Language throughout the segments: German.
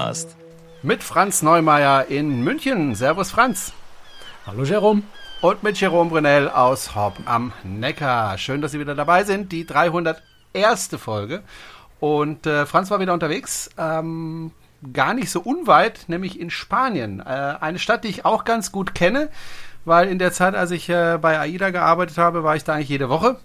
Kreuzfahrt-Podcast. Mit Franz Neumeier in München. Servus Franz. Hallo Jerome. Und mit Jerome Brunel aus Horb am Neckar. Schön, dass Sie wieder dabei sind. Die 301. Folge. Und äh, Franz war wieder unterwegs. Ähm, gar nicht so unweit, nämlich in Spanien. Äh, eine Stadt, die ich auch ganz gut kenne, weil in der Zeit, als ich äh, bei AIDA gearbeitet habe, war ich da eigentlich jede Woche,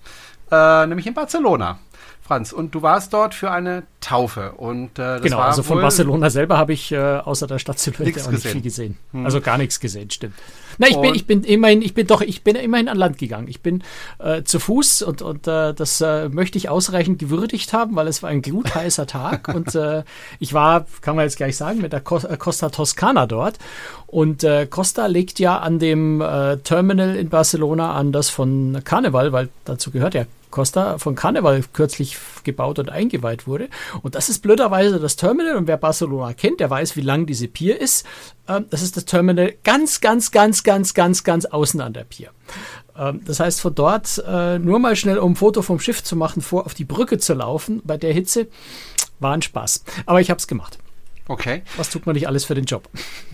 äh, nämlich in Barcelona. Franz, und du warst dort für eine Taufe. Und, äh, das genau, war also von Barcelona selber habe ich äh, außer der Stadt Silhouette auch nicht gesehen. viel gesehen. Hm. Also gar nichts gesehen, stimmt. Na, ich bin, ich bin immerhin, ich bin doch, ich bin immerhin an Land gegangen. Ich bin äh, zu Fuß und, und äh, das äh, möchte ich ausreichend gewürdigt haben, weil es war ein glutheißer Tag und äh, ich war, kann man jetzt gleich sagen, mit der äh, Costa Toscana dort. Und äh, Costa legt ja an dem äh, Terminal in Barcelona an das von Carnival, weil dazu gehört ja Costa von Carnival kürzlich gebaut und eingeweiht wurde. Und das ist blöderweise das Terminal. Und wer Barcelona kennt, der weiß, wie lang diese Pier ist. Ähm, das ist das Terminal ganz, ganz, ganz, ganz, ganz, ganz außen an der Pier. Ähm, das heißt, von dort äh, nur mal schnell, um ein Foto vom Schiff zu machen, vor auf die Brücke zu laufen bei der Hitze, war ein Spaß. Aber ich habe es gemacht. Okay. Was tut man nicht alles für den Job?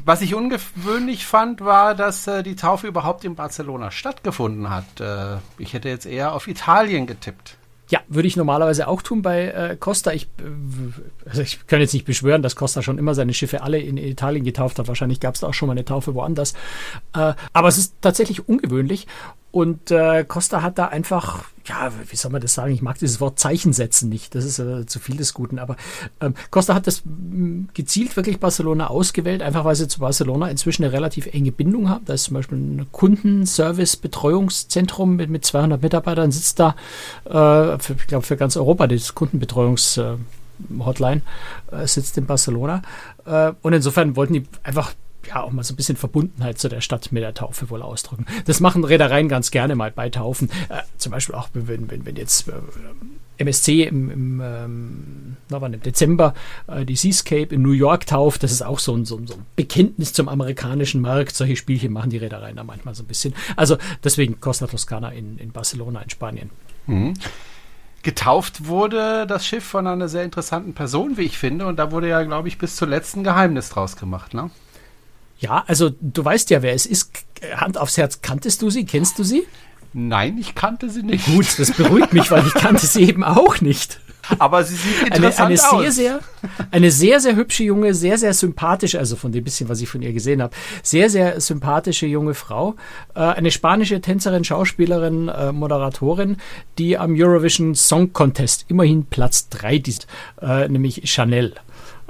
Was ich ungewöhnlich fand, war, dass äh, die Taufe überhaupt in Barcelona stattgefunden hat. Äh, ich hätte jetzt eher auf Italien getippt. Ja, würde ich normalerweise auch tun bei äh, Costa. Ich, äh, also ich kann jetzt nicht beschwören, dass Costa schon immer seine Schiffe alle in Italien getauft hat. Wahrscheinlich gab es da auch schon mal eine Taufe woanders. Äh, aber es ist tatsächlich ungewöhnlich. Und äh, Costa hat da einfach, ja, wie soll man das sagen? Ich mag dieses Wort Zeichen setzen nicht. Das ist äh, zu viel des Guten. Aber ähm, Costa hat das mh, gezielt wirklich Barcelona ausgewählt, einfach weil sie zu Barcelona inzwischen eine relativ enge Bindung haben. Da ist zum Beispiel ein Kundenservice-Betreuungszentrum mit, mit 200 Mitarbeitern, sitzt da, äh, für, ich glaube, für ganz Europa, das Kundenbetreuungs- äh, äh, sitzt in Barcelona. Äh, und insofern wollten die einfach ja auch mal so ein bisschen Verbundenheit zu der Stadt mit der Taufe wohl ausdrücken. Das machen Reedereien ganz gerne mal bei Taufen. Äh, zum Beispiel auch, wenn, wenn, wenn jetzt äh, MSC im, im, ähm, im Dezember äh, die Seascape in New York tauft. Das ist auch so ein, so, ein, so ein Bekenntnis zum amerikanischen Markt. Solche Spielchen machen die Reedereien da manchmal so ein bisschen. Also deswegen Costa Toscana in, in Barcelona in Spanien. Mhm. Getauft wurde das Schiff von einer sehr interessanten Person, wie ich finde. Und da wurde ja, glaube ich, bis zuletzt ein Geheimnis draus gemacht. Ne? Ja, also du weißt ja, wer es ist. Hand aufs Herz, kanntest du sie? Kennst du sie? Nein, ich kannte sie nicht. Gut, das beruhigt mich, weil ich kannte sie eben auch nicht. Aber sie sieht interessant eine, eine aus. Sehr, sehr, eine sehr, sehr hübsche junge, sehr, sehr sympathische, also von dem bisschen, was ich von ihr gesehen habe, sehr, sehr sympathische junge Frau. Äh, eine spanische Tänzerin, Schauspielerin, äh, Moderatorin, die am Eurovision Song Contest immerhin Platz 3 ist, äh, nämlich Chanel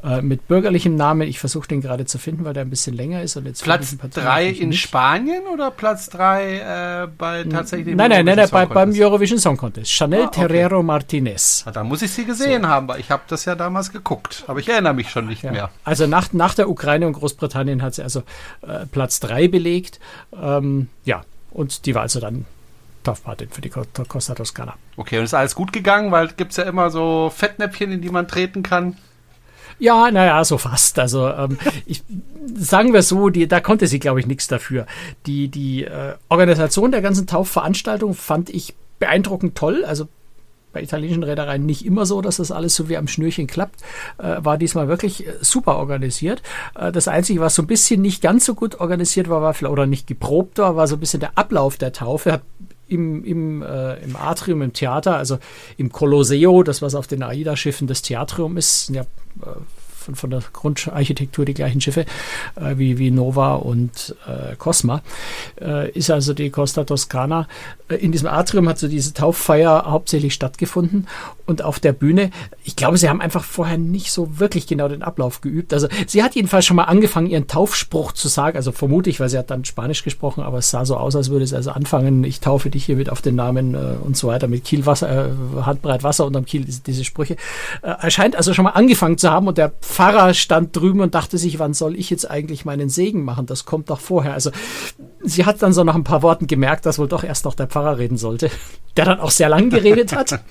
äh, mit bürgerlichem Namen. Ich versuche den gerade zu finden, weil der ein bisschen länger ist. Und jetzt Platz 3 in nicht. Spanien oder Platz 3 äh, bei tatsächlich Nein, nein, nein, nein bei, beim Eurovision Song Contest. Chanel ah, okay. Terrero Martinez. Da muss ich sie gesehen so. haben, weil ich habe das ja damals geguckt. Aber ich erinnere mich schon nicht ja. mehr. Also nach, nach der Ukraine und Großbritannien hat sie also äh, Platz 3 belegt. Ähm, ja, und die war also dann Taufpatin für die Costa Toscana. Okay, und ist alles gut gegangen, weil gibt es ja immer so Fettnäpfchen, in die man treten kann. Ja, naja, so fast. Also ähm, ich, sagen wir so, die, da konnte sie, glaube ich, nichts dafür. Die, die äh, Organisation der ganzen Taufveranstaltung fand ich beeindruckend toll. Also bei italienischen Reedereien nicht immer so, dass das alles so wie am Schnürchen klappt. Äh, war diesmal wirklich äh, super organisiert. Äh, das Einzige, was so ein bisschen nicht ganz so gut organisiert war, war oder nicht geprobt war, war so ein bisschen der Ablauf der Taufe. Hat im, im, äh, im Atrium, im Theater, also im Colosseo, das was auf den AIDA-Schiffen das Theatrium ist, ja, äh, von, von der Grundarchitektur die gleichen Schiffe äh, wie, wie Nova und äh, Cosma, äh, ist also die Costa Toscana. Äh, in diesem Atrium hat so diese Tauffeier hauptsächlich stattgefunden und auf der Bühne, ich glaube, sie haben einfach vorher nicht so wirklich genau den Ablauf geübt. Also sie hat jedenfalls schon mal angefangen, ihren Taufspruch zu sagen, also vermute ich, weil sie hat dann Spanisch gesprochen, aber es sah so aus, als würde es also anfangen, ich taufe dich hiermit auf den Namen äh, und so weiter, mit Kielwasser, äh, Handbreit Wasser unterm Kiel, diese, diese Sprüche. Äh, er scheint also schon mal angefangen zu haben und der Pfarrer stand drüben und dachte sich, wann soll ich jetzt eigentlich meinen Segen machen? Das kommt doch vorher. Also sie hat dann so nach ein paar Worten gemerkt, dass wohl doch erst noch der Pfarrer reden sollte, der dann auch sehr lang geredet hat.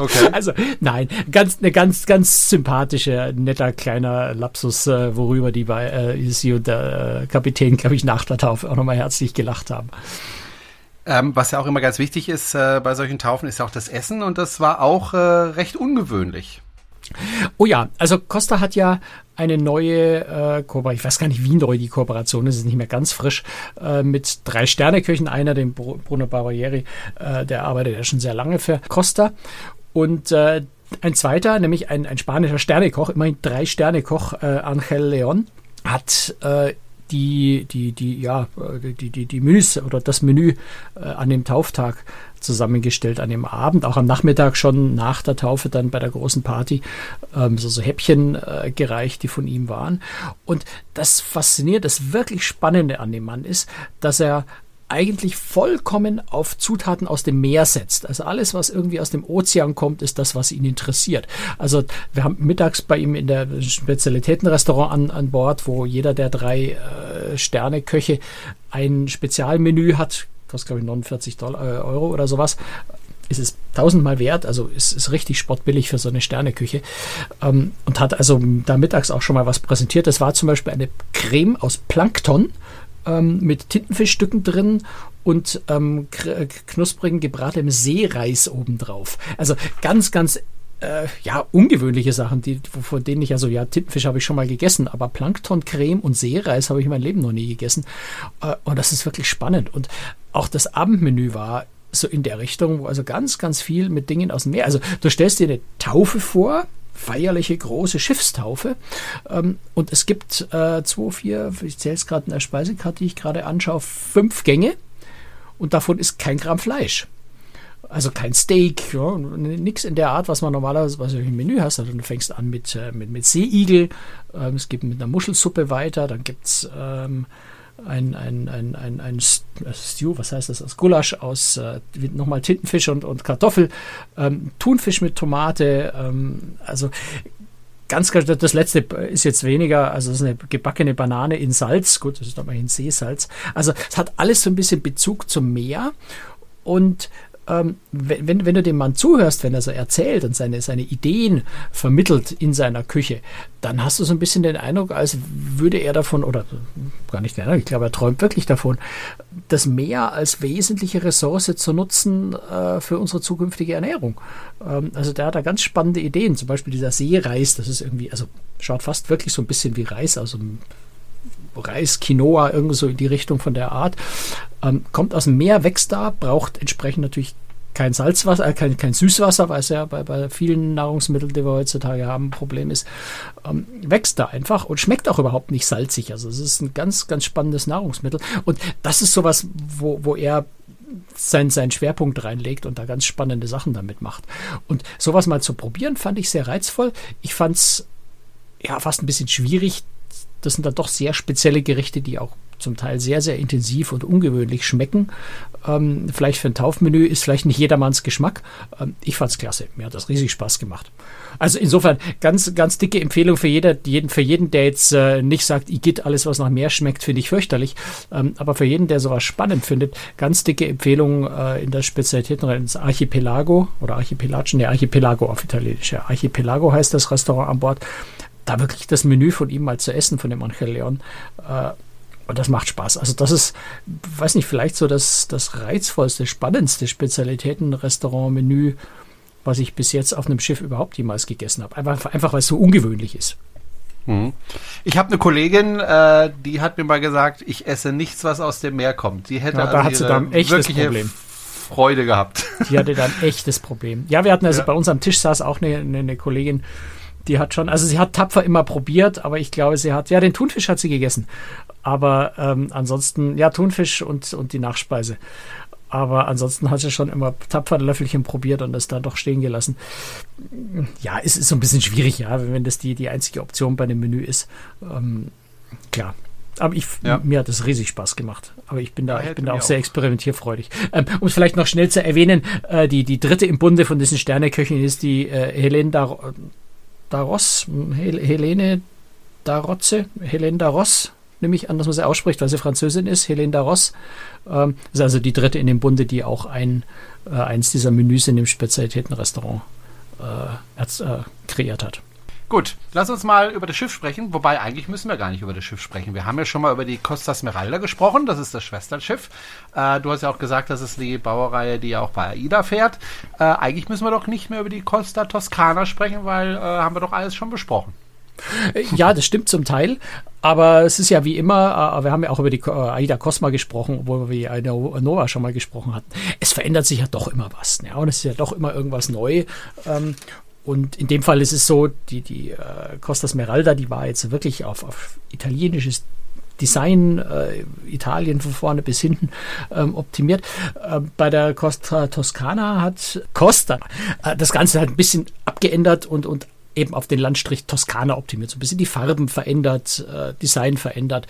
Okay. Also nein, ganz eine ganz ganz sympathische, netter kleiner Lapsus, äh, worüber die bei äh, sie und der äh, Kapitän, glaube ich, nach der Taufe auch nochmal herzlich gelacht haben. Ähm, was ja auch immer ganz wichtig ist äh, bei solchen Taufen, ist ja auch das Essen und das war auch äh, recht ungewöhnlich. Oh ja, also Costa hat ja eine neue äh, Kooperation, ich weiß gar nicht, wie neu die Kooperation ist, ist nicht mehr ganz frisch, äh, mit drei Sterneköchen, einer, dem Bruno Barrieri, äh, der arbeitet ja schon sehr lange für Costa. Und äh, ein zweiter, nämlich ein, ein spanischer Sternekoch, immerhin drei Sternekoch, äh, Angel Leon, hat äh, die, die, die, ja, die, die, die Menüs oder das Menü äh, an dem Tauftag zusammengestellt, an dem Abend, auch am Nachmittag schon nach der Taufe dann bei der großen Party, ähm, so, so Häppchen äh, gereicht, die von ihm waren. Und das Faszinierende, das wirklich Spannende an dem Mann ist, dass er eigentlich vollkommen auf Zutaten aus dem Meer setzt. Also alles, was irgendwie aus dem Ozean kommt, ist das, was ihn interessiert. Also wir haben mittags bei ihm in der Spezialitätenrestaurant an, an Bord, wo jeder der drei äh, Sterne-Köche ein Spezialmenü hat, kostet glaube ich 49 Dollar, äh, Euro oder sowas. Ist es tausendmal wert, also ist, ist richtig sportbillig für so eine Sterneküche. Ähm, und hat also da mittags auch schon mal was präsentiert. Das war zum Beispiel eine Creme aus Plankton ähm, mit Tintenfischstücken drin und ähm, knusprigen gebratenem Seereis obendrauf. Also ganz, ganz äh, ja, ungewöhnliche Sachen, die, von denen ich also, ja, Tintenfisch habe ich schon mal gegessen, aber Planktoncreme und Seereis habe ich in meinem Leben noch nie gegessen. Äh, und das ist wirklich spannend. Und auch das Abendmenü war so in der Richtung, wo also ganz, ganz viel mit Dingen aus dem Meer. Also du stellst dir eine Taufe vor, feierliche große Schiffstaufe. Ähm, und es gibt äh, zwei, vier, ich zähle es gerade in der Speisekarte, die ich gerade anschaue, fünf Gänge. Und davon ist kein Gramm Fleisch. Also kein Steak, ja, nichts in der Art, was man normalerweise was du im Menü hast. Also du fängst an mit, äh, mit, mit Seeigel, ähm, es geht mit einer Muschelsuppe weiter, dann gibt es ähm, ein, ein, ein, ein, ein Stew, was heißt das, aus Gulasch, aus äh, nochmal Tintenfisch und, und Kartoffel, ähm, Thunfisch mit Tomate, ähm, also ganz, das letzte ist jetzt weniger, also das ist eine gebackene Banane in Salz, gut, das ist doch mal in Seesalz, also es hat alles so ein bisschen Bezug zum Meer und ähm, wenn, wenn du dem Mann zuhörst, wenn er so erzählt und seine, seine Ideen vermittelt in seiner Küche, dann hast du so ein bisschen den Eindruck, als würde er davon, oder gar nicht den Eindruck, ich glaube, er träumt wirklich davon, das Meer als wesentliche Ressource zu nutzen äh, für unsere zukünftige Ernährung. Ähm, also der hat da ganz spannende Ideen, zum Beispiel dieser Seereis, das ist irgendwie, also schaut fast wirklich so ein bisschen wie Reis aus einem Reis, Quinoa, irgendwo so in die Richtung von der Art. Ähm, kommt aus dem Meer, wächst da, braucht entsprechend natürlich kein Salzwasser, äh, kein, kein Süßwasser, weil es ja bei, bei vielen Nahrungsmitteln, die wir heutzutage haben, ein Problem ist, ähm, wächst da einfach und schmeckt auch überhaupt nicht salzig. Also es ist ein ganz, ganz spannendes Nahrungsmittel. Und das ist sowas, wo, wo er sein, seinen Schwerpunkt reinlegt und da ganz spannende Sachen damit macht. Und sowas mal zu probieren, fand ich sehr reizvoll. Ich fand es ja fast ein bisschen schwierig, das sind dann doch sehr spezielle Gerichte, die auch zum Teil sehr, sehr intensiv und ungewöhnlich schmecken. Ähm, vielleicht für ein Taufmenü ist vielleicht nicht jedermanns Geschmack. Ähm, ich fand's klasse. Mir hat das riesig Spaß gemacht. Also insofern ganz, ganz dicke Empfehlung für jeder, jeden, für jeden, der jetzt äh, nicht sagt, Igitt, alles was nach mehr schmeckt, finde ich fürchterlich. Ähm, aber für jeden, der sowas spannend findet, ganz dicke Empfehlung äh, in der Spezialitäten ins Archipelago oder Archipelagio, ne, Archipelago auf Italienisch. Ja, Archipelago heißt das Restaurant an Bord da wirklich das Menü von ihm mal zu essen, von dem Angel Leon. Äh, und das macht Spaß. Also das ist, weiß nicht, vielleicht so das, das reizvollste, spannendste Spezialitäten-Restaurant-Menü, was ich bis jetzt auf einem Schiff überhaupt jemals gegessen habe. Einfach, einfach weil es so ungewöhnlich ist. Mhm. Ich habe eine Kollegin, äh, die hat mir mal gesagt, ich esse nichts, was aus dem Meer kommt. Sie hätte ja, da also hat sie dann echtes Problem. Freude gehabt. Die hatte dann echtes Problem. Ja, wir hatten also ja. bei uns am Tisch saß auch eine, eine, eine Kollegin, die hat schon, also sie hat tapfer immer probiert, aber ich glaube, sie hat, ja, den Thunfisch hat sie gegessen. Aber ähm, ansonsten, ja, Thunfisch und, und die Nachspeise. Aber ansonsten hat sie schon immer tapfer Löffelchen probiert und das da doch stehen gelassen. Ja, es ist so ein bisschen schwierig, ja, wenn das die, die einzige Option bei dem Menü ist. Ähm, klar, aber ich, ja. mir hat es riesig Spaß gemacht. Aber ich bin da, ich bin da auch, auch, sehr experimentierfreudig. Ähm, um es vielleicht noch schnell zu erwähnen, äh, die, die dritte im Bunde von diesen Sterneköchen ist die äh, Helene Dar Daros, Helene Darotze, Helene Daros, nehme ich an, dass man sie ausspricht, weil sie Französin ist, Helene Daros. Ähm, ist also die dritte in dem Bunde, die auch ein, äh, eins dieser Menüs in dem Spezialitätenrestaurant äh, äh, kreiert hat. Gut, lass uns mal über das Schiff sprechen. Wobei, eigentlich müssen wir gar nicht über das Schiff sprechen. Wir haben ja schon mal über die Costa Smeralda gesprochen. Das ist das Schwesternschiff. Äh, du hast ja auch gesagt, das ist die Baureihe, die ja auch bei AIDA fährt. Äh, eigentlich müssen wir doch nicht mehr über die Costa Toscana sprechen, weil äh, haben wir doch alles schon besprochen. Ja, das stimmt zum Teil. Aber es ist ja wie immer, äh, wir haben ja auch über die äh, Aida Cosma gesprochen, wo wir Aida Nova schon mal gesprochen hatten. Es verändert sich ja doch immer was. Ja, und es ist ja doch immer irgendwas neu. Und in dem Fall ist es so, die, die äh, Costa Smeralda, die war jetzt wirklich auf, auf italienisches Design, äh, Italien von vorne bis hinten ähm, optimiert. Äh, bei der Costa Toscana hat Costa äh, das Ganze halt ein bisschen abgeändert und, und eben auf den Landstrich Toskana optimiert. So ein bisschen die Farben verändert, äh, Design verändert.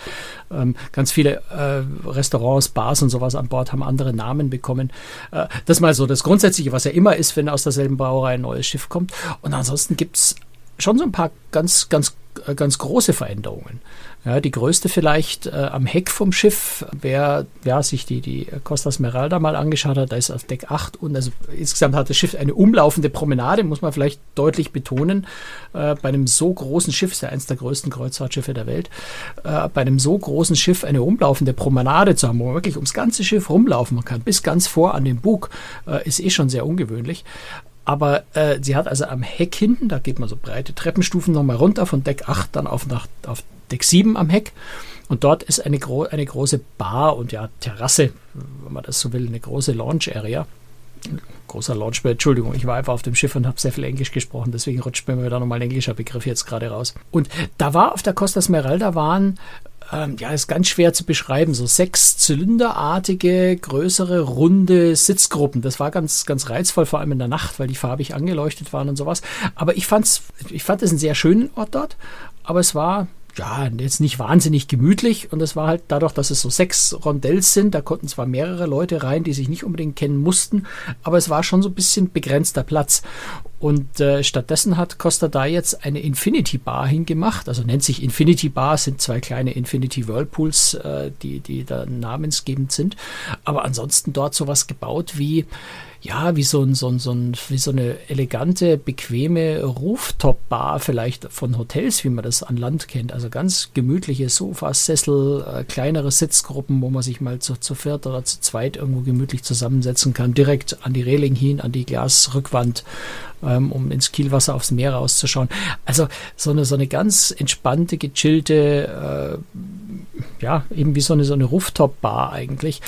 Ähm, ganz viele äh, Restaurants, Bars und sowas an Bord haben andere Namen bekommen. Äh, das mal so das Grundsätzliche, was ja immer ist, wenn aus derselben Brauerei ein neues Schiff kommt. Und ansonsten gibt es schon so ein paar ganz, ganz, äh, ganz große Veränderungen. Ja, die größte vielleicht äh, am Heck vom Schiff, wer ja, sich die, die Costa Smeralda mal angeschaut hat, da ist auf Deck 8 und also insgesamt hat das Schiff eine umlaufende Promenade, muss man vielleicht deutlich betonen. Äh, bei einem so großen Schiff, ist ja eines der größten Kreuzfahrtschiffe der Welt, äh, bei einem so großen Schiff eine umlaufende Promenade zu haben, wo man wirklich ums ganze Schiff rumlaufen kann, bis ganz vor an den Bug, äh, ist eh schon sehr ungewöhnlich. Aber äh, sie hat also am Heck hinten, da geht man so breite Treppenstufen nochmal runter von Deck 8 dann auf, nach, auf Deck 7 am Heck. Und dort ist eine, gro eine große Bar und ja, Terrasse, wenn man das so will, eine große Launch-Area. Großer Launch, Entschuldigung, ich war einfach auf dem Schiff und habe sehr viel Englisch gesprochen, deswegen rutscht mir da nochmal ein englischer Begriff jetzt gerade raus. Und da war auf der Costa Smeralda waren ähm, ja, ist ganz schwer zu beschreiben, so sechs zylinderartige, größere, runde Sitzgruppen. Das war ganz, ganz reizvoll, vor allem in der Nacht, weil die farbig angeleuchtet waren und sowas. Aber ich fand's, ich fand es einen sehr schönen Ort dort, aber es war ja, jetzt nicht wahnsinnig gemütlich. Und es war halt dadurch, dass es so sechs Rondells sind, da konnten zwar mehrere Leute rein, die sich nicht unbedingt kennen mussten, aber es war schon so ein bisschen begrenzter Platz. Und äh, stattdessen hat Costa da jetzt eine Infinity Bar hingemacht, also nennt sich Infinity Bar, sind zwei kleine Infinity Whirlpools, äh, die, die da namensgebend sind, aber ansonsten dort sowas gebaut wie ja, wie so, ein, so, ein, so, ein, wie so eine elegante, bequeme Rooftop-Bar vielleicht von Hotels, wie man das an Land kennt. Also ganz gemütliche Sofas, Sessel, äh, kleinere Sitzgruppen, wo man sich mal zu, zu viert oder zu zweit irgendwo gemütlich zusammensetzen kann, direkt an die Reling hin, an die Glasrückwand, ähm, um ins Kielwasser aufs Meer rauszuschauen. Also so eine, so eine ganz entspannte, gechillte, äh, ja, eben wie so eine, so eine Rooftop-Bar eigentlich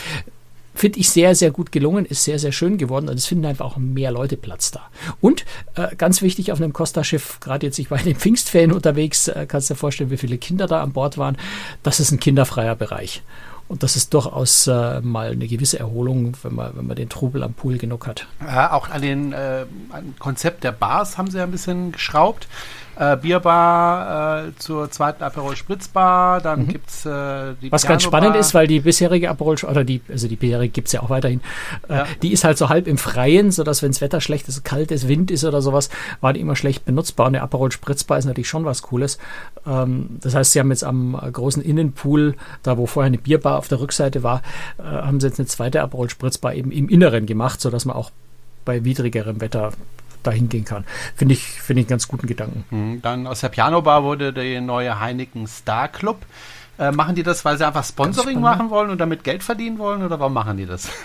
finde ich sehr, sehr gut gelungen, ist sehr, sehr schön geworden und es finden einfach auch mehr Leute Platz da. Und äh, ganz wichtig auf einem Costa-Schiff, gerade jetzt, ich war in den Pfingstferien unterwegs, äh, kannst du dir vorstellen, wie viele Kinder da an Bord waren. Das ist ein kinderfreier Bereich. Und das ist durchaus äh, mal eine gewisse Erholung, wenn man, wenn man den Trubel am Pool genug hat. Ja, auch an den äh, an Konzept der Bars haben sie ja ein bisschen geschraubt äh, Bierbar äh, zur zweiten Aperol Spritzbar, dann mhm. gibt's äh, die Was Piano ganz spannend Bar. ist, weil die bisherige Aperol, oder die, also die bisherige gibt's ja auch weiterhin, äh, ja. die ist halt so halb im Freien, sodass wenn das Wetter schlecht ist, kalt ist, Wind ist oder sowas, war die immer schlecht benutzbar. Und der Aperol Spritzbar ist natürlich schon was Cooles. Ähm, das heißt, sie haben jetzt am äh, großen Innenpool, da wo vorher eine Bierbar auf der Rückseite war, äh, haben sie jetzt eine zweite Aperol Spritzbar eben im Inneren gemacht, sodass man auch bei widrigerem Wetter dahin gehen kann. Finde ich, finde ich einen ganz guten Gedanken. Mhm. Dann aus der Piano Bar wurde der neue Heineken Star Club. Äh, machen die das, weil sie einfach Sponsoring machen wollen und damit Geld verdienen wollen oder warum machen die das?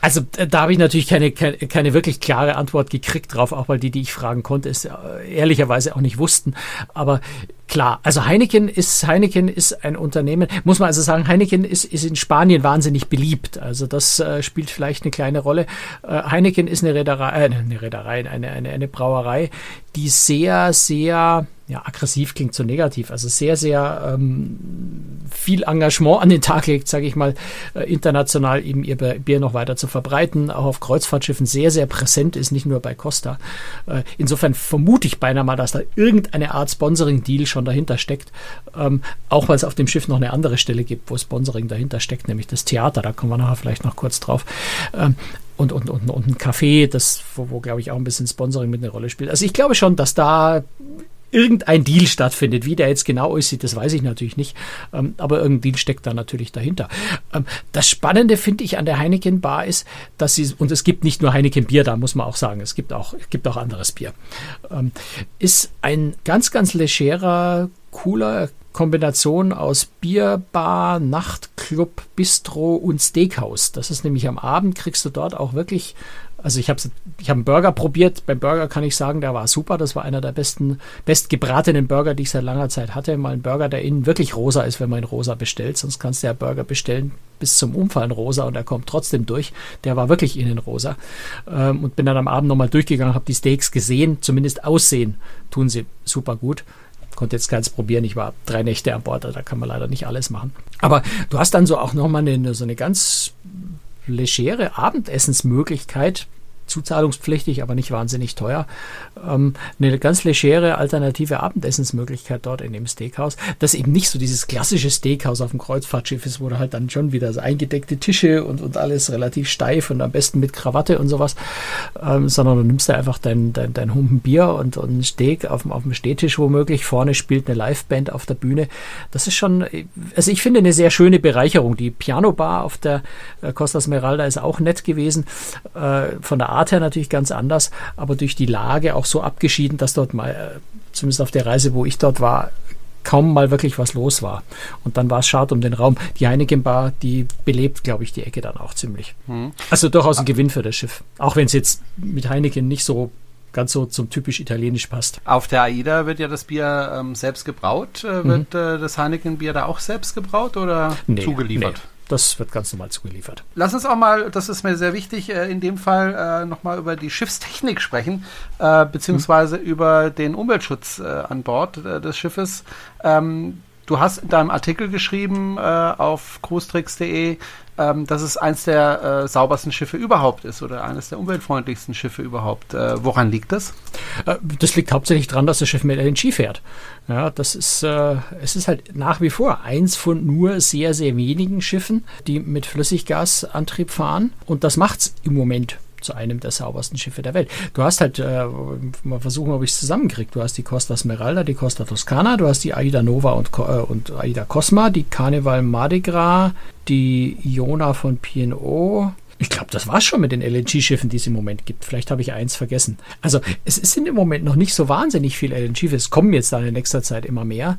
Also da habe ich natürlich keine, keine, keine, wirklich klare Antwort gekriegt drauf, auch weil die, die ich fragen konnte, es äh, ehrlicherweise auch nicht wussten. Aber Klar, also Heineken ist Heineken ist ein Unternehmen, muss man also sagen, Heineken ist, ist in Spanien wahnsinnig beliebt. Also das äh, spielt vielleicht eine kleine Rolle. Äh, Heineken ist eine Reederei, äh, eine Reederei, eine, eine, eine Brauerei, die sehr, sehr ja, aggressiv klingt so negativ, also sehr, sehr ähm, viel Engagement an den Tag legt, sage ich mal, äh, international eben ihr Bier noch weiter zu verbreiten, auch auf Kreuzfahrtschiffen sehr, sehr präsent ist, nicht nur bei Costa. Äh, insofern vermute ich beinahe mal, dass da irgendeine Art Sponsoring-Deal schon dahinter steckt, ähm, auch weil es auf dem Schiff noch eine andere Stelle gibt, wo Sponsoring dahinter steckt, nämlich das Theater, da kommen wir nachher vielleicht noch kurz drauf. Ähm, und, und, und, und ein Café, das, wo, wo glaube ich auch ein bisschen Sponsoring mit eine Rolle spielt. Also ich glaube schon, dass da irgendein Deal stattfindet. Wie der jetzt genau aussieht, das weiß ich natürlich nicht. Ähm, aber irgendein Deal steckt da natürlich dahinter. Ähm, das Spannende finde ich an der Heineken Bar ist, dass sie, und es gibt nicht nur Heineken Bier, da muss man auch sagen, es gibt auch, es gibt auch anderes Bier, ähm, ist ein ganz, ganz legerer, cooler Kombination aus Bierbar, Nachtclub, Bistro und Steakhouse. Das ist nämlich am Abend, kriegst du dort auch wirklich also ich habe ich hab einen Burger probiert. Beim Burger kann ich sagen, der war super. Das war einer der besten, bestgebratenen Burger, die ich seit langer Zeit hatte. Mal ein Burger, der innen wirklich rosa ist, wenn man ihn rosa bestellt. Sonst kannst du ja Burger bestellen bis zum Umfallen rosa und er kommt trotzdem durch. Der war wirklich innen rosa. Ähm, und bin dann am Abend nochmal durchgegangen, habe die Steaks gesehen. Zumindest aussehen tun sie super gut konnte jetzt keins probieren. Ich war drei Nächte an Bord, da kann man leider nicht alles machen. Aber du hast dann so auch nochmal eine, so eine ganz legere Abendessensmöglichkeit zuzahlungspflichtig, aber nicht wahnsinnig teuer. Ähm, eine ganz legere alternative Abendessensmöglichkeit dort in dem Steakhouse, das eben nicht so dieses klassische Steakhouse auf dem Kreuzfahrtschiff ist, wo du halt dann schon wieder so eingedeckte Tische und, und alles relativ steif und am besten mit Krawatte und sowas, ähm, sondern du nimmst da einfach dein, dein, dein Humpen Bier und, und ein Steak auf, auf dem Stehtisch womöglich. Vorne spielt eine Liveband auf der Bühne. Das ist schon, also ich finde eine sehr schöne Bereicherung. Die Piano Bar auf der äh, Costa Smeralda ist auch nett gewesen. Äh, von der Art her natürlich ganz anders, aber durch die Lage auch so abgeschieden, dass dort mal, äh, zumindest auf der Reise, wo ich dort war, kaum mal wirklich was los war. Und dann war es schade um den Raum. Die Heineken Bar, die belebt, glaube ich, die Ecke dann auch ziemlich. Hm. Also durchaus ein Gewinn für das Schiff. Auch wenn es jetzt mit Heineken nicht so ganz so zum typisch italienisch passt. Auf der AIDA wird ja das Bier ähm, selbst gebraut. Äh, wird mhm. äh, das Heineken Bier da auch selbst gebraut oder nee, zugeliefert? Nee. Das wird ganz normal zugeliefert. Lass uns auch mal, das ist mir sehr wichtig, äh, in dem Fall äh, nochmal über die Schiffstechnik sprechen, äh, beziehungsweise hm. über den Umweltschutz äh, an Bord des Schiffes. Ähm, du hast in deinem Artikel geschrieben äh, auf cruestricks.de, ähm, dass es eines der äh, saubersten Schiffe überhaupt ist oder eines der umweltfreundlichsten Schiffe überhaupt. Äh, woran liegt das? Äh, das liegt hauptsächlich daran, dass das Schiff mit LNG fährt. Ja, das ist, äh, es ist halt nach wie vor eins von nur sehr, sehr wenigen Schiffen, die mit Flüssiggasantrieb fahren. Und das macht es im Moment zu einem der saubersten Schiffe der Welt. Du hast halt, äh, mal versuchen, ob ich es zusammenkriege. Du hast die Costa Smeralda, die Costa Toscana, du hast die Aida Nova und, äh, und Aida Cosma, die Carnival Mardi Gras, die Iona von P&O, ich glaube, das war's schon mit den LNG-Schiffen, die es im Moment gibt. Vielleicht habe ich eins vergessen. Also es sind im Moment noch nicht so wahnsinnig viele LNG-Schiffe. Es kommen jetzt dann in nächster Zeit immer mehr.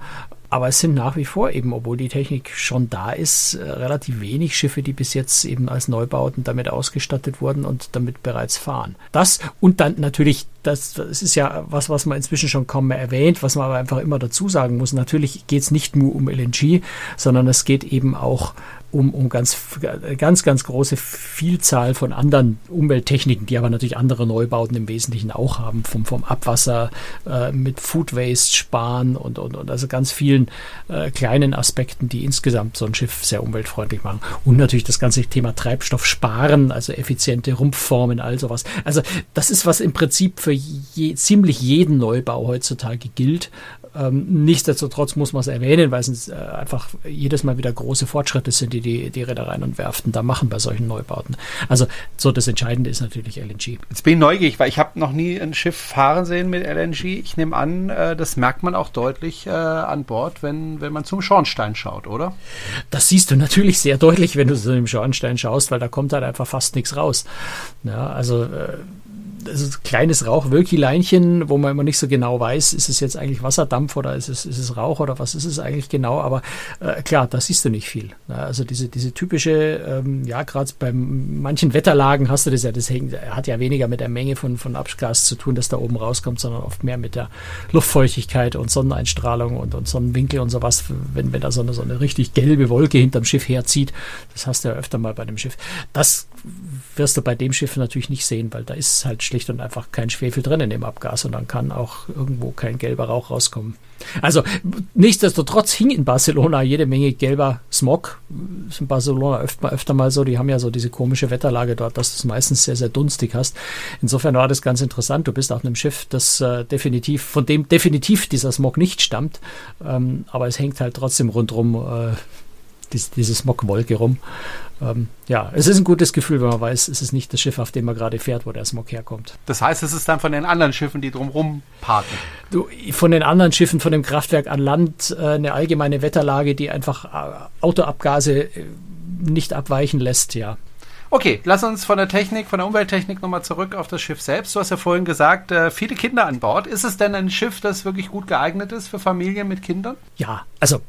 Aber es sind nach wie vor eben, obwohl die Technik schon da ist, äh, relativ wenig Schiffe, die bis jetzt eben als Neubauten damit ausgestattet wurden und damit bereits fahren. Das und dann natürlich, das, das ist ja was, was man inzwischen schon kaum mehr erwähnt, was man aber einfach immer dazu sagen muss. Natürlich geht es nicht nur um LNG, sondern es geht eben auch um, um ganz, ganz, ganz große Vielzahl von anderen Umwelttechniken, die aber natürlich andere Neubauten im Wesentlichen auch haben, vom, vom Abwasser äh, mit Food Waste sparen und, und, und also ganz vielen äh, kleinen Aspekten, die insgesamt so ein Schiff sehr umweltfreundlich machen. Und natürlich das ganze Thema Treibstoff sparen, also effiziente Rumpfformen, all sowas. Also das ist, was im Prinzip für je, ziemlich jeden Neubau heutzutage gilt. Ähm, nichtsdestotrotz muss man es erwähnen, weil es äh, einfach jedes Mal wieder große Fortschritte sind, die die, die Reedereien und Werften da machen bei solchen Neubauten. Also so das Entscheidende ist natürlich LNG. Jetzt bin ich neugierig, weil ich habe noch nie ein Schiff fahren sehen mit LNG. Ich nehme an, äh, das merkt man auch deutlich äh, an Bord, wenn, wenn man zum Schornstein schaut, oder? Das siehst du natürlich sehr deutlich, wenn du zu dem Schornstein schaust, weil da kommt halt einfach fast nichts raus. Ja, also äh, also ein kleines Rauchwölkileinchen, wo man immer nicht so genau weiß, ist es jetzt eigentlich Wasserdampf oder ist es, ist es Rauch oder was ist es eigentlich genau, aber äh, klar, da siehst du nicht viel. Ne? Also diese, diese typische, ähm, ja, gerade bei manchen Wetterlagen hast du das ja, das hängt, hat ja weniger mit der Menge von, von Abgas zu tun, das da oben rauskommt, sondern oft mehr mit der Luftfeuchtigkeit und Sonneneinstrahlung und, und Sonnenwinkel und sowas, wenn, wenn da so eine, so eine richtig gelbe Wolke hinterm Schiff herzieht, das hast du ja öfter mal bei dem Schiff. Das wirst du bei dem Schiff natürlich nicht sehen, weil da ist halt schlicht und einfach kein Schwefel drin in dem Abgas und dann kann auch irgendwo kein gelber Rauch rauskommen. Also nichtsdestotrotz hing in Barcelona jede Menge gelber Smog. Ist in Barcelona öfter, öfter mal so, die haben ja so diese komische Wetterlage dort, dass du es meistens sehr, sehr dunstig hast. Insofern war das ganz interessant. Du bist auf einem Schiff, das äh, definitiv, von dem definitiv dieser Smog nicht stammt, ähm, aber es hängt halt trotzdem rundrum äh, diese, diese Smogwolke rum. Ähm, ja, es ist ein gutes Gefühl, wenn man weiß, es ist nicht das Schiff, auf dem man gerade fährt, wo der Smog herkommt. Das heißt, es ist dann von den anderen Schiffen, die drumherum parken. Du, von den anderen Schiffen, von dem Kraftwerk an Land, äh, eine allgemeine Wetterlage, die einfach äh, Autoabgase äh, nicht abweichen lässt, ja. Okay, lass uns von der Technik, von der Umwelttechnik nochmal zurück auf das Schiff selbst. Du hast ja vorhin gesagt, äh, viele Kinder an Bord. Ist es denn ein Schiff, das wirklich gut geeignet ist für Familien mit Kindern? Ja, also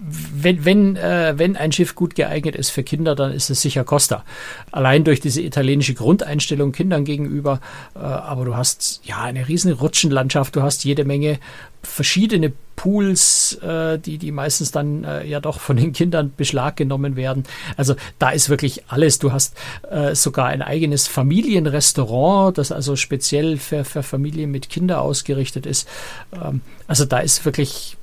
wenn, wenn, äh, wenn ein Schiff gut geeignet ist für Kinder, dann ist es sicher Costa. Allein durch diese italienische Grundeinstellung Kindern gegenüber. Äh, aber du hast ja eine riesen Rutschenlandschaft, du hast jede Menge verschiedene Pools, äh, die, die meistens dann äh, ja doch von den Kindern Beschlag genommen werden. Also da ist wirklich alles. Du hast äh, sogar ein eigenes Familienrestaurant, das also speziell für, für Familien mit Kindern ausgerichtet ist. Ähm, also da ist wirklich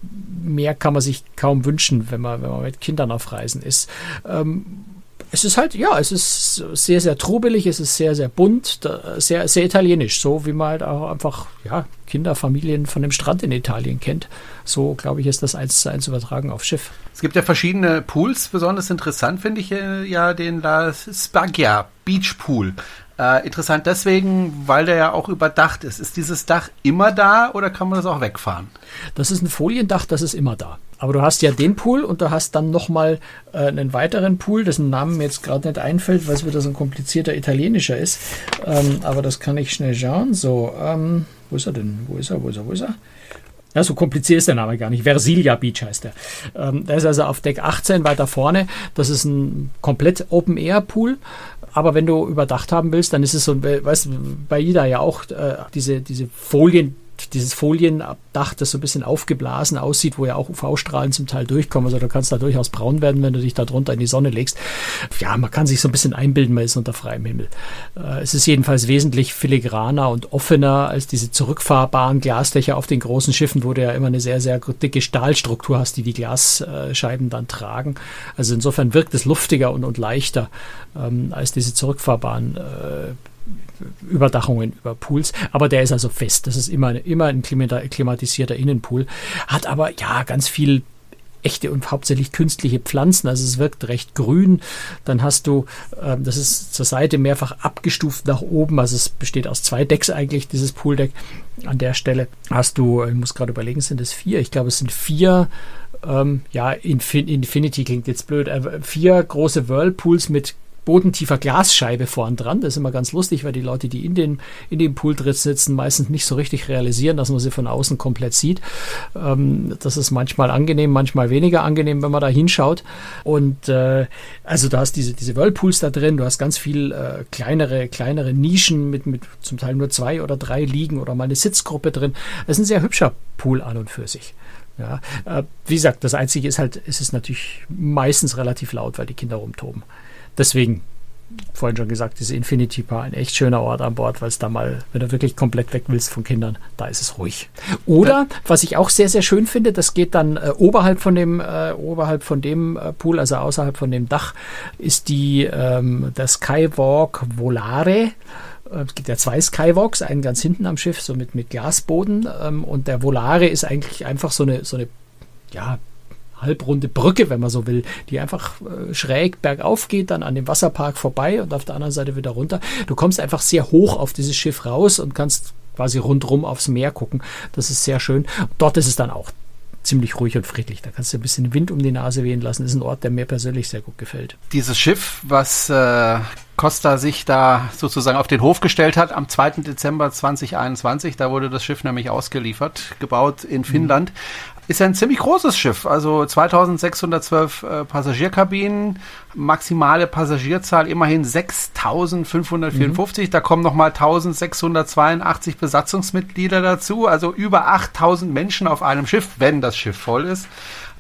mehr kann man sich kaum wünschen, wenn man, wenn man mit Kindern auf Reisen ist. Ähm, es ist halt, ja, es ist sehr, sehr trubelig, es ist sehr, sehr bunt, sehr, sehr italienisch, so wie man halt auch einfach, ja, Kinderfamilien von dem Strand in Italien kennt. So, glaube ich, ist das eins zu eins übertragen auf Schiff. Es gibt ja verschiedene Pools. Besonders interessant finde ich äh, ja den La Spagna Beach Pool. Äh, interessant deswegen, weil der ja auch überdacht ist. Ist dieses Dach immer da oder kann man das auch wegfahren? Das ist ein Foliendach, das ist immer da. Aber du hast ja den Pool und du hast dann nochmal äh, einen weiteren Pool, dessen Namen mir jetzt gerade nicht einfällt, weil es wieder so ein komplizierter italienischer ist. Ähm, aber das kann ich schnell schauen. So, ähm, wo ist er denn? Wo ist er? Wo ist er? Wo ist er? Ja, so kompliziert ist der Name gar nicht. Versilia Beach heißt der. Ähm, der ist also auf Deck 18 weiter vorne. Das ist ein komplett Open-Air-Pool. Aber wenn du überdacht haben willst, dann ist es so, weißt du, bei Ida ja auch äh, diese, diese Folien, dieses Foliendach, das so ein bisschen aufgeblasen aussieht, wo ja auch UV-Strahlen zum Teil durchkommen. Also du kannst da durchaus braun werden, wenn du dich da drunter in die Sonne legst. Ja, man kann sich so ein bisschen einbilden, man ist unter freiem Himmel. Äh, es ist jedenfalls wesentlich filigraner und offener als diese zurückfahrbaren Glasdächer auf den großen Schiffen, wo du ja immer eine sehr, sehr dicke Stahlstruktur hast, die die Glasscheiben dann tragen. Also insofern wirkt es luftiger und, und leichter ähm, als diese zurückfahrbaren äh, Überdachungen über Pools, aber der ist also fest. Das ist immer, immer ein klimatisierter Innenpool. Hat aber ja ganz viel echte und hauptsächlich künstliche Pflanzen. Also es wirkt recht grün. Dann hast du, ähm, das ist zur Seite mehrfach abgestuft nach oben. Also es besteht aus zwei Decks eigentlich, dieses Pooldeck. An der Stelle hast du, ich muss gerade überlegen, sind es vier? Ich glaube, es sind vier ähm, ja, Infin Infinity klingt jetzt blöd, äh, vier große Whirlpools mit bodentiefer Glasscheibe vorn dran. Das ist immer ganz lustig, weil die Leute, die in, den, in dem Pool drin sitzen, meistens nicht so richtig realisieren, dass man sie von außen komplett sieht. Ähm, das ist manchmal angenehm, manchmal weniger angenehm, wenn man da hinschaut. Und äh, also du hast diese, diese Whirlpools da drin, du hast ganz viel äh, kleinere, kleinere Nischen mit, mit zum Teil nur zwei oder drei Liegen oder mal eine Sitzgruppe drin. Das ist ein sehr hübscher Pool an und für sich. Ja, äh, wie gesagt, das Einzige ist halt, es ist natürlich meistens relativ laut, weil die Kinder rumtoben deswegen, vorhin schon gesagt, diese Infinity Bar, ein echt schöner Ort an Bord, weil es da mal, wenn du wirklich komplett weg willst von Kindern, da ist es ruhig. Oder, was ich auch sehr, sehr schön finde, das geht dann äh, oberhalb von dem, äh, oberhalb von dem äh, Pool, also außerhalb von dem Dach, ist die, ähm, der Skywalk Volare. Äh, es gibt ja zwei Skywalks, einen ganz hinten am Schiff, so mit, mit Glasboden. Ähm, und der Volare ist eigentlich einfach so eine, so eine ja, halbrunde Brücke, wenn man so will, die einfach äh, schräg bergauf geht, dann an dem Wasserpark vorbei und auf der anderen Seite wieder runter. Du kommst einfach sehr hoch auf dieses Schiff raus und kannst quasi rundrum aufs Meer gucken. Das ist sehr schön. Dort ist es dann auch ziemlich ruhig und friedlich. Da kannst du ein bisschen Wind um die Nase wehen lassen. Das ist ein Ort, der mir persönlich sehr gut gefällt. Dieses Schiff, was äh, Costa sich da sozusagen auf den Hof gestellt hat am 2. Dezember 2021, da wurde das Schiff nämlich ausgeliefert, gebaut in Finnland. Mhm ist ja ein ziemlich großes Schiff, also 2612 äh, Passagierkabinen, maximale Passagierzahl immerhin 6554, mhm. da kommen nochmal 1682 Besatzungsmitglieder dazu, also über 8000 Menschen auf einem Schiff, wenn das Schiff voll ist.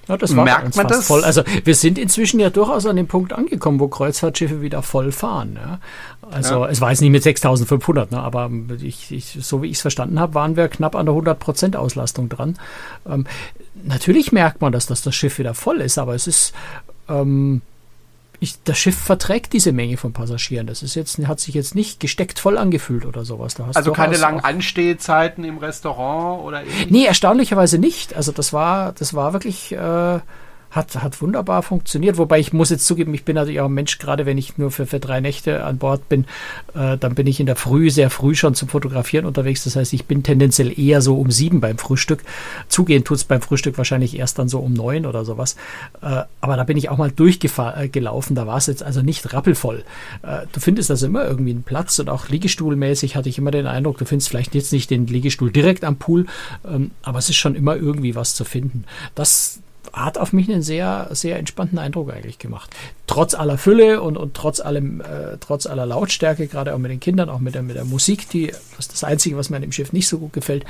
Ja, das war Merkt man das? voll. Also wir sind inzwischen ja durchaus an dem Punkt angekommen, wo Kreuzfahrtschiffe wieder voll fahren. Ja. Also ja. es war jetzt nicht mit 6.500, ne, aber ich, ich, so wie ich es verstanden habe, waren wir knapp an der 100% Auslastung dran. Ähm, natürlich merkt man, dass, dass das Schiff wieder voll ist, aber es ist... Ähm, ich, das Schiff verträgt diese Menge von Passagieren. Das ist jetzt, hat sich jetzt nicht gesteckt voll angefühlt oder sowas. also keine langen Anstehzeiten im Restaurant oder irgendwie? Nee, erstaunlicherweise nicht. Also das war, das war wirklich, äh, hat, hat wunderbar funktioniert. Wobei ich muss jetzt zugeben, ich bin natürlich auch ein Mensch, gerade wenn ich nur für, für drei Nächte an Bord bin, äh, dann bin ich in der Früh, sehr früh schon zum Fotografieren unterwegs. Das heißt, ich bin tendenziell eher so um sieben beim Frühstück. Zugehen tut es beim Frühstück wahrscheinlich erst dann so um neun oder sowas. Äh, aber da bin ich auch mal durchgelaufen. Äh, da war es jetzt also nicht rappelvoll. Äh, du findest also immer irgendwie einen Platz und auch Liegestuhlmäßig hatte ich immer den Eindruck, du findest vielleicht jetzt nicht den Liegestuhl direkt am Pool, ähm, aber es ist schon immer irgendwie was zu finden. Das, hat auf mich einen sehr, sehr entspannten Eindruck eigentlich gemacht. Trotz aller Fülle und, und trotz allem, äh, trotz aller Lautstärke, gerade auch mit den Kindern, auch mit der, mit der Musik, die, das ist das Einzige, was mir an dem Schiff nicht so gut gefällt.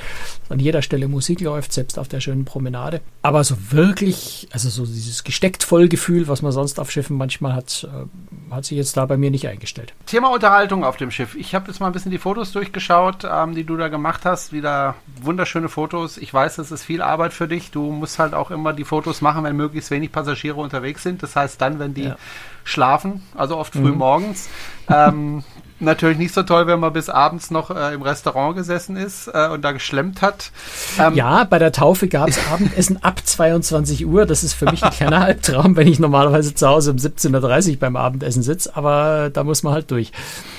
An jeder Stelle Musik läuft, selbst auf der schönen Promenade. Aber so wirklich, also so dieses gesteckt voll Gefühl, was man sonst auf Schiffen manchmal hat, äh, hat sich jetzt da bei mir nicht eingestellt. Thema Unterhaltung auf dem Schiff. Ich habe jetzt mal ein bisschen die Fotos durchgeschaut, ähm, die du da gemacht hast. Wieder wunderschöne Fotos. Ich weiß, das ist viel Arbeit für dich. Du musst halt auch immer die Fotos Fotos machen, wenn möglichst wenig Passagiere unterwegs sind. Das heißt dann, wenn die ja. schlafen, also oft früh mhm. morgens. Ähm, natürlich nicht so toll, wenn man bis abends noch äh, im Restaurant gesessen ist äh, und da geschlemmt hat. Ähm, ja, bei der Taufe gab es Abendessen ab 22 Uhr. Das ist für mich ein kleiner Albtraum, wenn ich normalerweise zu Hause um 17.30 Uhr beim Abendessen sitze. Aber da muss man halt durch.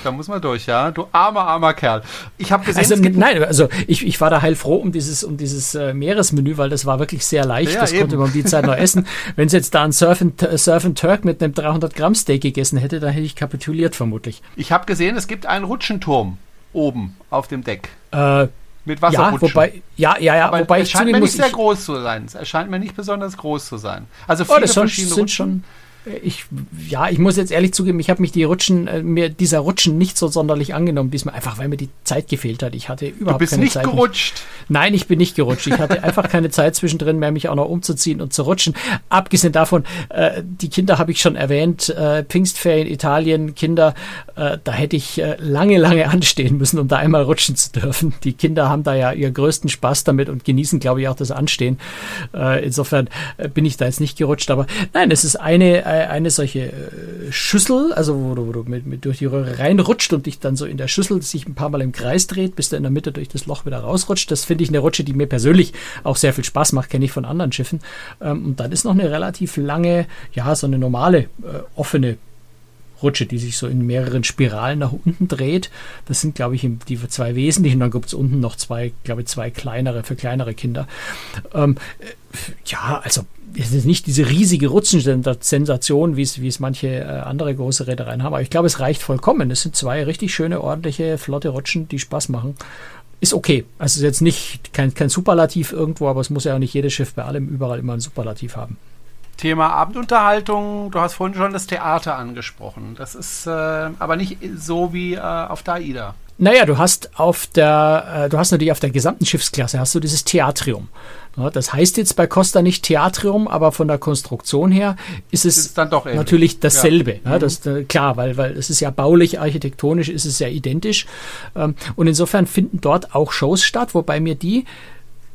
Da muss man durch, ja. Du armer, armer Kerl. Ich habe gesehen, also, nein, also ich, ich war da heilfroh um dieses, um dieses äh, Meeresmenü, weil das war wirklich sehr leicht. Ja, das eben. konnte man um die Zeit noch essen. Wenn es jetzt da ein Surf and, Surf and Turk mit einem 300 Gramm Steak gegessen hätte, dann hätte ich kapituliert vermutlich. Ich habe gesehen, es gibt einen Rutschenturm oben auf dem Deck. Äh, mit Wasserrutschen. Ja, wobei, ja, ja, ja, Aber wobei es scheint mir nicht sehr groß zu sein. Es erscheint mir nicht besonders groß zu sein. Also viele oh, verschiedene Rutschen. schon ich, ja, ich muss jetzt ehrlich zugeben, ich habe mich die Rutschen, äh, mir dieser Rutschen nicht so sonderlich angenommen diesmal, einfach weil mir die Zeit gefehlt hat. Ich hatte überhaupt keine Zeit. Du bist nicht gerutscht. Mich, nein, ich bin nicht gerutscht. Ich hatte einfach keine Zeit zwischendrin mehr, mich auch noch umzuziehen und zu rutschen. Abgesehen davon, äh, die Kinder habe ich schon erwähnt, äh, Pfingstferien, Italien, Kinder, äh, da hätte ich äh, lange, lange anstehen müssen, um da einmal rutschen zu dürfen. Die Kinder haben da ja ihren größten Spaß damit und genießen, glaube ich, auch das Anstehen. Äh, insofern bin ich da jetzt nicht gerutscht, aber nein, es ist eine, eine solche äh, Schüssel, also wo du, wo du mit, mit durch die Röhre reinrutscht und dich dann so in der Schüssel sich ein paar Mal im Kreis dreht, bis du in der Mitte durch das Loch wieder rausrutscht. Das finde ich eine Rutsche, die mir persönlich auch sehr viel Spaß macht, kenne ich von anderen Schiffen. Ähm, und dann ist noch eine relativ lange, ja, so eine normale, äh, offene Rutsche, die sich so in mehreren Spiralen nach unten dreht. Das sind, glaube ich, die zwei wesentlichen. Dann gibt es unten noch zwei, glaube ich, zwei kleinere für kleinere Kinder. Ähm, äh, ja, also es ist nicht diese riesige Rutschensensation, wie es, es manche äh, andere große Reedereien haben. Aber ich glaube, es reicht vollkommen. Es sind zwei richtig schöne, ordentliche, flotte Rutschen, die Spaß machen. Ist okay. Also ist jetzt nicht kein, kein Superlativ irgendwo, aber es muss ja auch nicht jedes Schiff bei allem überall immer ein Superlativ haben. Thema Abendunterhaltung, du hast vorhin schon das Theater angesprochen. Das ist äh, aber nicht so wie äh, auf der AIDA. Naja, du hast auf der, äh, du hast natürlich auf der gesamten Schiffsklasse hast du dieses Theatrium. Ja, das heißt jetzt bei Costa nicht Theatrium, aber von der Konstruktion her ist es ist natürlich dasselbe. Ja. Ja, das, äh, klar, weil, weil es ist ja baulich, architektonisch ist es ja identisch. Ähm, und insofern finden dort auch Shows statt, wobei mir die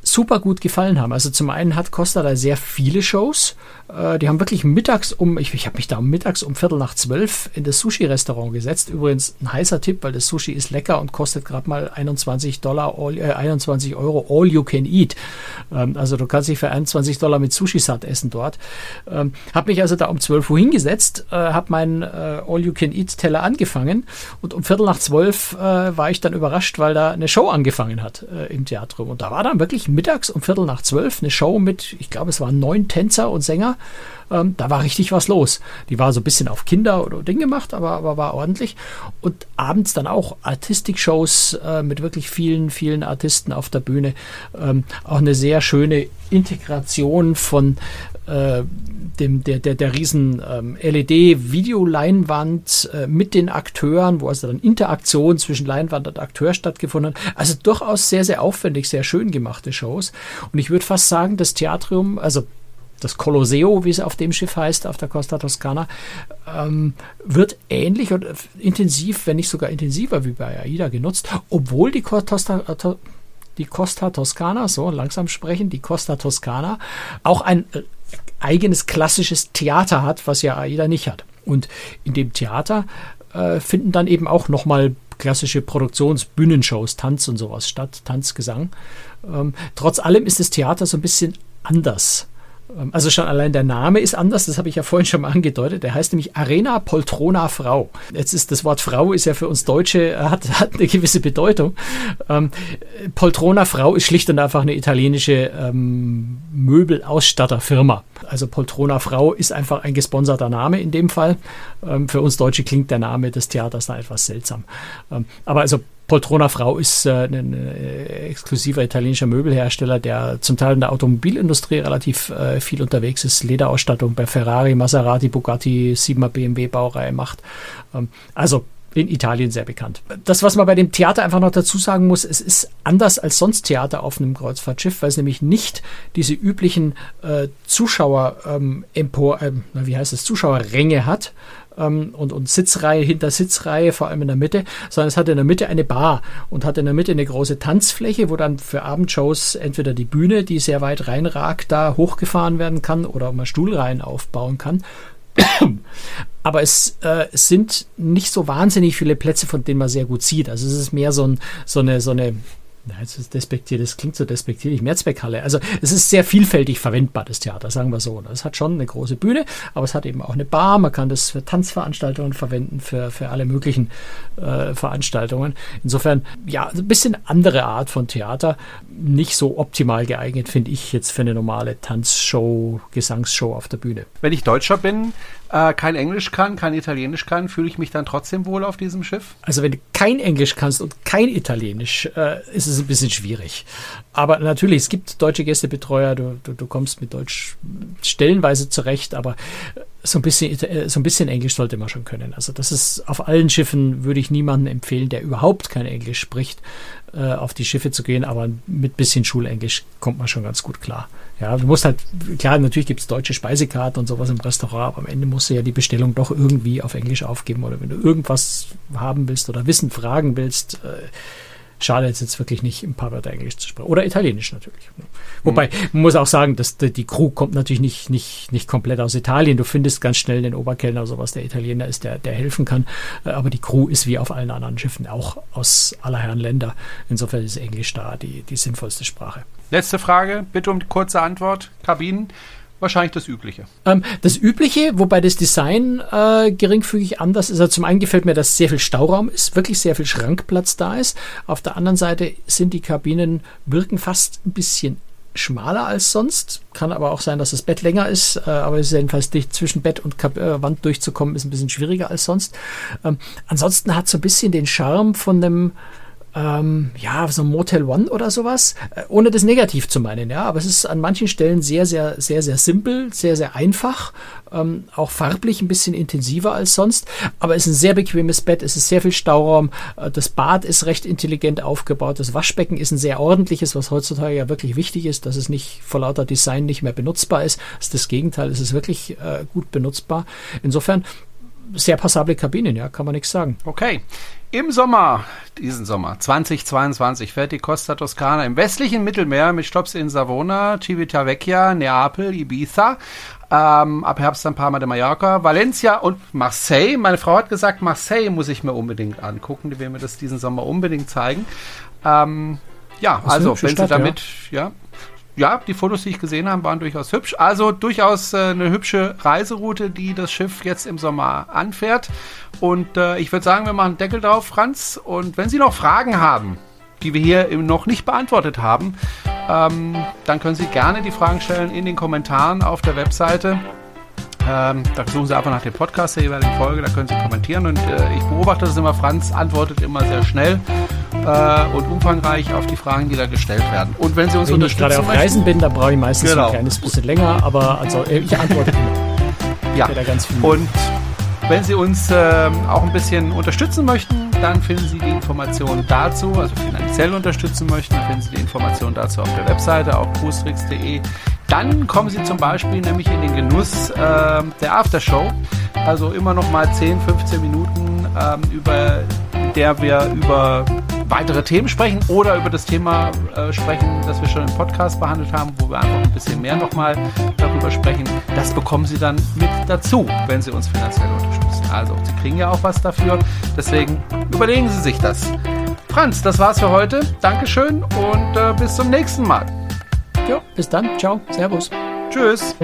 super gut gefallen haben. Also zum einen hat Costa da sehr viele Shows. Äh, die haben wirklich mittags um, ich, ich habe mich da mittags um Viertel nach zwölf in das Sushi-Restaurant gesetzt. Übrigens ein heißer Tipp, weil das Sushi ist lecker und kostet gerade mal 21 Dollar, all, äh, 21 Euro all you can eat. Ähm, also du kannst dich für 21 Dollar mit Sushi satt essen dort. Ähm, habe mich also da um 12 Uhr hingesetzt, äh, habe meinen äh, all you can eat Teller angefangen und um Viertel nach zwölf äh, war ich dann überrascht, weil da eine Show angefangen hat im Theater. Und da war dann wirklich mittags um Viertel nach zwölf eine Show mit, ich glaube, es waren neun Tänzer und Sänger. Ähm, da war richtig was los. Die war so ein bisschen auf Kinder oder Ding gemacht, aber, aber war ordentlich. Und abends dann auch Artistik-Shows äh, mit wirklich vielen, vielen Artisten auf der Bühne. Ähm, auch eine sehr schöne Integration von äh, dem, der, der, der riesen ähm, LED-Videoleinwand äh, mit den Akteuren, wo also dann Interaktion zwischen Leinwand und Akteur stattgefunden hat. Also durchaus sehr, sehr aufwendig, sehr schön gemachte Shows. Und ich würde fast sagen, das Theatrium, also das Colosseo, wie es auf dem Schiff heißt, auf der Costa Toscana, ähm, wird ähnlich und intensiv, wenn nicht sogar intensiver wie bei AIDA genutzt, obwohl die Costa, äh, die Costa Toscana, so langsam sprechen, die Costa Toscana, auch ein äh, eigenes klassisches Theater hat, was ja AIDA nicht hat. Und in dem Theater äh, finden dann eben auch nochmal klassische Produktionsbühnenshows, Tanz und sowas statt, Tanzgesang. Ähm, trotz allem ist das Theater so ein bisschen anders also schon allein der Name ist anders, das habe ich ja vorhin schon mal angedeutet. Der heißt nämlich Arena Poltrona Frau. Jetzt ist das Wort Frau ist ja für uns Deutsche, äh, hat, hat eine gewisse Bedeutung. Ähm, Poltrona Frau ist schlicht und einfach eine italienische ähm, Möbelausstatterfirma. Also Poltrona Frau ist einfach ein gesponserter Name in dem Fall. Ähm, für uns Deutsche klingt der Name des Theaters da etwas seltsam. Ähm, aber also Poltrona Frau ist äh, ein äh, exklusiver italienischer Möbelhersteller, der zum Teil in der Automobilindustrie relativ äh, viel unterwegs ist, Lederausstattung bei Ferrari, Maserati, Bugatti, 7er BMW Baureihe macht. Ähm, also in Italien sehr bekannt. Das, was man bei dem Theater einfach noch dazu sagen muss, es ist anders als sonst Theater auf einem Kreuzfahrtschiff, weil es nämlich nicht diese üblichen äh, Zuschauer ähm, Empor, äh, wie heißt es, Zuschauerränge hat, ähm, und, und Sitzreihe hinter Sitzreihe, vor allem in der Mitte, sondern es hat in der Mitte eine Bar und hat in der Mitte eine große Tanzfläche, wo dann für Abendshows entweder die Bühne, die sehr weit reinragt, da hochgefahren werden kann oder man Stuhlreihen aufbauen kann. Aber es, äh, es sind nicht so wahnsinnig viele Plätze, von denen man sehr gut sieht. Also es ist mehr so, ein, so eine, so eine Nein, das ist despektiert, das klingt so despektierlich. Mehrzweckhalle. Also es ist sehr vielfältig verwendbar, das Theater, sagen wir so. Es hat schon eine große Bühne, aber es hat eben auch eine Bar. Man kann das für Tanzveranstaltungen verwenden, für, für alle möglichen äh, Veranstaltungen. Insofern, ja, ein bisschen andere Art von Theater. Nicht so optimal geeignet, finde ich, jetzt für eine normale Tanzshow, Gesangsshow auf der Bühne. Wenn ich Deutscher bin, äh, kein Englisch kann, kein Italienisch kann, fühle ich mich dann trotzdem wohl auf diesem Schiff? Also wenn du kein Englisch kannst und kein Italienisch, äh, ist es ein bisschen schwierig. Aber natürlich, es gibt deutsche Gästebetreuer, du, du, du kommst mit Deutsch stellenweise zurecht, aber so ein bisschen, äh, so ein bisschen Englisch sollte man schon können. Also das ist auf allen Schiffen würde ich niemanden empfehlen, der überhaupt kein Englisch spricht, äh, auf die Schiffe zu gehen, aber mit bisschen Schulenglisch kommt man schon ganz gut klar. Ja, du musst halt, klar, natürlich gibt es deutsche Speisekarten und sowas im Restaurant, aber am Ende musst du ja die Bestellung doch irgendwie auf Englisch aufgeben oder wenn du irgendwas haben willst oder Wissen fragen willst, äh, schade jetzt, jetzt wirklich nicht ein paar Wörter Englisch zu sprechen. Oder Italienisch natürlich. Wobei, man muss auch sagen, dass die, die Crew kommt natürlich nicht, nicht, nicht komplett aus Italien. Du findest ganz schnell den Oberkellner, sowas, der Italiener ist, der, der helfen kann. Äh, aber die Crew ist wie auf allen anderen Schiffen auch aus aller Herren Länder. Insofern ist Englisch da die, die sinnvollste Sprache. Letzte Frage, bitte um die kurze Antwort. Kabinen. Wahrscheinlich das Übliche. Ähm, das Übliche, wobei das Design äh, geringfügig anders ist. Also zum einen gefällt mir, dass sehr viel Stauraum ist, wirklich sehr viel Schrankplatz da ist. Auf der anderen Seite sind die Kabinen, wirken fast ein bisschen schmaler als sonst. Kann aber auch sein, dass das Bett länger ist, äh, aber es ist jedenfalls dicht zwischen Bett und Kap äh, Wand durchzukommen, ist ein bisschen schwieriger als sonst. Ähm, ansonsten hat so ein bisschen den Charme von einem ähm, ja, so Motel One oder sowas, äh, ohne das negativ zu meinen, ja, aber es ist an manchen Stellen sehr, sehr, sehr, sehr simpel, sehr, sehr einfach, ähm, auch farblich ein bisschen intensiver als sonst, aber es ist ein sehr bequemes Bett, es ist sehr viel Stauraum, äh, das Bad ist recht intelligent aufgebaut, das Waschbecken ist ein sehr ordentliches, was heutzutage ja wirklich wichtig ist, dass es nicht vor lauter Design nicht mehr benutzbar ist, das ist das Gegenteil, es ist wirklich äh, gut benutzbar. Insofern sehr passable Kabinen, ja, kann man nichts sagen. Okay. Im Sommer, diesen Sommer 2022, fährt die Costa Toscana im westlichen Mittelmeer mit Stopps in Savona, Civitavecchia, Neapel, Ibiza, ähm, ab Herbst dann Palma de Mallorca, Valencia und Marseille. Meine Frau hat gesagt, Marseille muss ich mir unbedingt angucken. Die will mir das diesen Sommer unbedingt zeigen. Ähm, ja, also wenn Stadt, Sie damit, ja. ja ja, die Fotos, die ich gesehen habe, waren durchaus hübsch. Also durchaus äh, eine hübsche Reiseroute, die das Schiff jetzt im Sommer anfährt. Und äh, ich würde sagen, wir machen Deckel drauf, Franz. Und wenn Sie noch Fragen haben, die wir hier noch nicht beantwortet haben, ähm, dann können Sie gerne die Fragen stellen in den Kommentaren auf der Webseite. Ähm, da suchen Sie einfach nach dem Podcast der jeweiligen Folge, da können Sie kommentieren. Und äh, ich beobachte das immer, Franz antwortet immer sehr schnell äh, und umfangreich auf die Fragen, die da gestellt werden. Und wenn Sie uns wenn unterstützen Wenn ich gerade auf Reisen bin, dann brauche ich meistens genau. ein kleines bisschen länger, aber also äh, ich antworte immer. Ja, und wenn Sie uns äh, auch ein bisschen unterstützen möchten, dann finden Sie die Informationen dazu, also finanziell unterstützen möchten, dann finden Sie die Informationen dazu auf der Webseite, auf cruestricks.de. Dann kommen Sie zum Beispiel nämlich in den Genuss äh, der Aftershow, also immer noch mal 10, 15 Minuten, ähm, über der wir über weitere Themen sprechen oder über das Thema äh, sprechen, das wir schon im Podcast behandelt haben, wo wir einfach ein bisschen mehr nochmal darüber sprechen. Das bekommen Sie dann mit dazu, wenn Sie uns finanziell unterstützen. Also, Sie kriegen ja auch was dafür. Deswegen überlegen Sie sich das. Franz, das war's für heute. Dankeschön und äh, bis zum nächsten Mal. Jo, bis dann. Ciao. Servus. Tschüss.